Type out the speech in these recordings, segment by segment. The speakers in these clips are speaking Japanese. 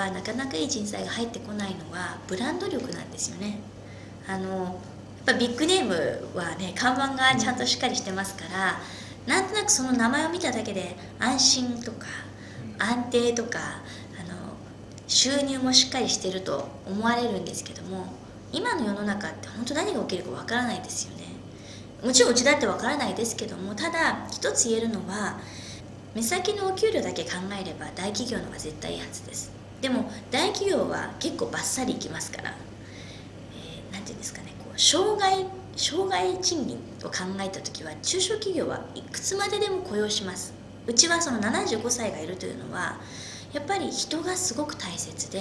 はなかなかいい人材が入ってこないのはブランド力なんですよね。あのやっぱビッグネームはね看板がちゃんとしっかりしてますからなんとなくその名前を見ただけで安心とか安定とかあの収入もしっかりしてると思われるんですけども今の世の中って本当何が起きるかわからないですよね。もちろんうちだってわからないですけどもただ一つ言えるのは目先のお給料だけ考えれば大企業の方が絶対いいはずですでも大企業は結構バッサリいきますから何、えー、て言うんですかねこう障害障害賃金を考えた時は中小企業はいくつまででも雇用します。うちはその75歳がいるというのはやっぱり人がすごく大切で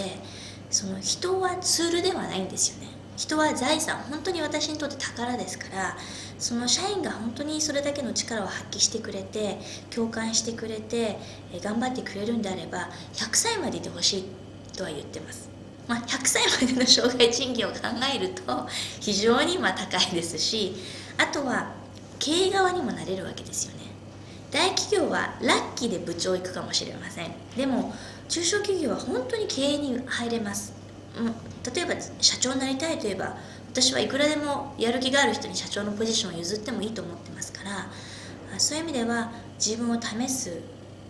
その人はツールではないんですよね。人は財産本当に私にとって宝ですからその社員が本当にそれだけの力を発揮してくれて共感してくれて頑張ってくれるんであれば100歳までいてほしいとは言ってます、まあ、100歳までの障害賃金を考えると非常にま高いですしあとは経営側にもなれるわけですよね。大企業はラッキーで部長行くかもしれません。でも中小企業は本当に経営に入れます。例えば社長になりたいといえば私はいくらでもやる気がある人に社長のポジションを譲ってもいいと思ってますからそういう意味では自分を試す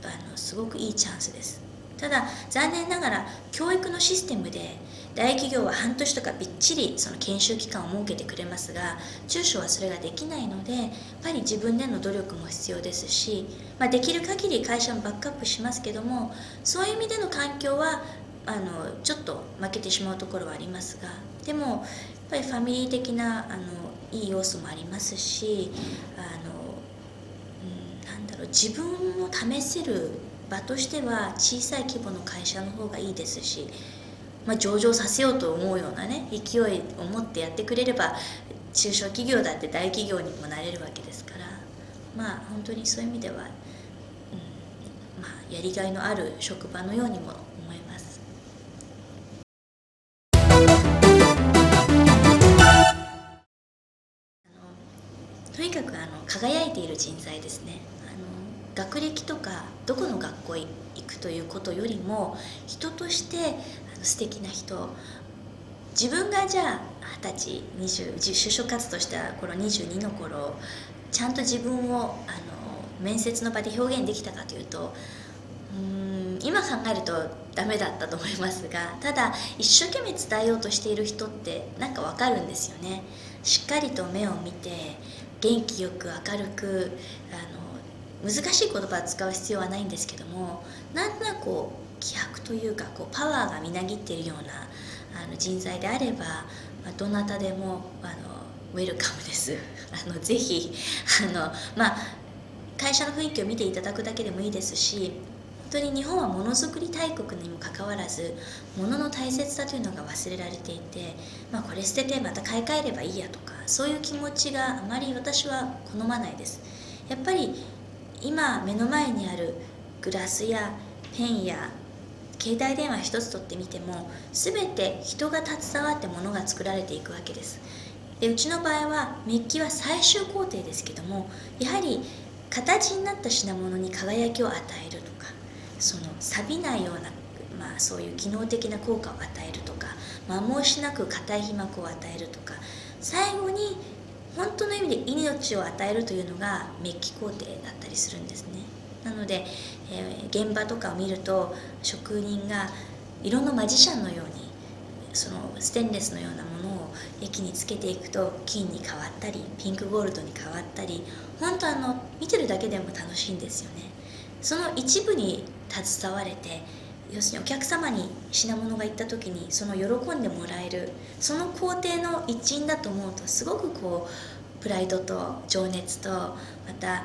あのすごくいいチャンスです。ただ残念ながら教育のシステムで大企業は半年とかびっちりその研修期間を設けてくれますが中小はそれができないのでやっぱり自分での努力も必要ですし、まあ、できる限り会社もバックアップしますけどもそういう意味での環境はあのちょっと負けてしまうところはありますがでもやっぱりファミリー的なあのいい要素もありますしあの、うん、なんだろう自分を試せる場としては小さい規模の会社の方がいいですし、まあ、上場させようと思うようなね勢いを持ってやってくれれば中小企業だって大企業にもなれるわけですからまあ本当にそういう意味では、うんまあ、やりがいのある職場のようにもとにかくあの輝いている人材ですね。あの学歴とかどこの学校へ行くということよりも人としてあの素敵な人。自分がじゃあ二十歳20就職活動した頃22の頃ちゃんと自分をあの面接の場で表現できたかというとうん今考えるとダメだったと思いますがただ一生懸命伝えようとしている人ってなんかわかるんですよね。しっかりと目を見て元気よく明るくあの難しい言葉を使う必要はないんですけどもなんとなくこう気迫というかこうパワーがみなぎっているようなあの人材であれば、まあ、どなたでもあのウェルカムです。あのぜひあの、まあ、会社の雰囲気を見ていただくだけでもいいですし当に日本はものづくり大国にもかかわらず物のの大切さというのが忘れられていて、まあ、これ捨ててまた買い替えればいいやとかそういう気持ちがあまり私は好まないです。やっぱり今目の前にあるグラスやペンや携帯電話一つ取ってみても全て人が携わって物が作られていくわけです。でうちの場合はメッキは最終工程ですけどもやはり形になった品物に輝きを与えるとかその錆びないような、まあ、そういう機能的な効果を与えるとか摩耗しなく硬い皮膜を与えるとか最後に本当の意味で命を与えるというのがメッキ工程だったりするんですね。なので、えー、現場とかを見ると職人が色のマジシャンのようにそのステンレスのようなものを液につけていくと金に変わったりピンクゴールドに変わったり本当あの見てるだけでも楽しいんですよね。その一部に携われて要するにお客様に品物が行った時にその喜んでもらえるその工程の一員だと思うとすごくこうプライドと情熱とまたあの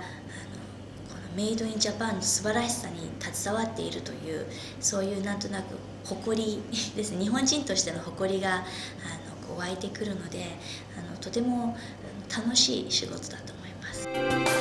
このメイドインジャパンの素晴らしさに携わっているというそういうなんとなく誇り ですね日本人としての誇りがあのこう湧いてくるのであのとても楽しい仕事だと思います。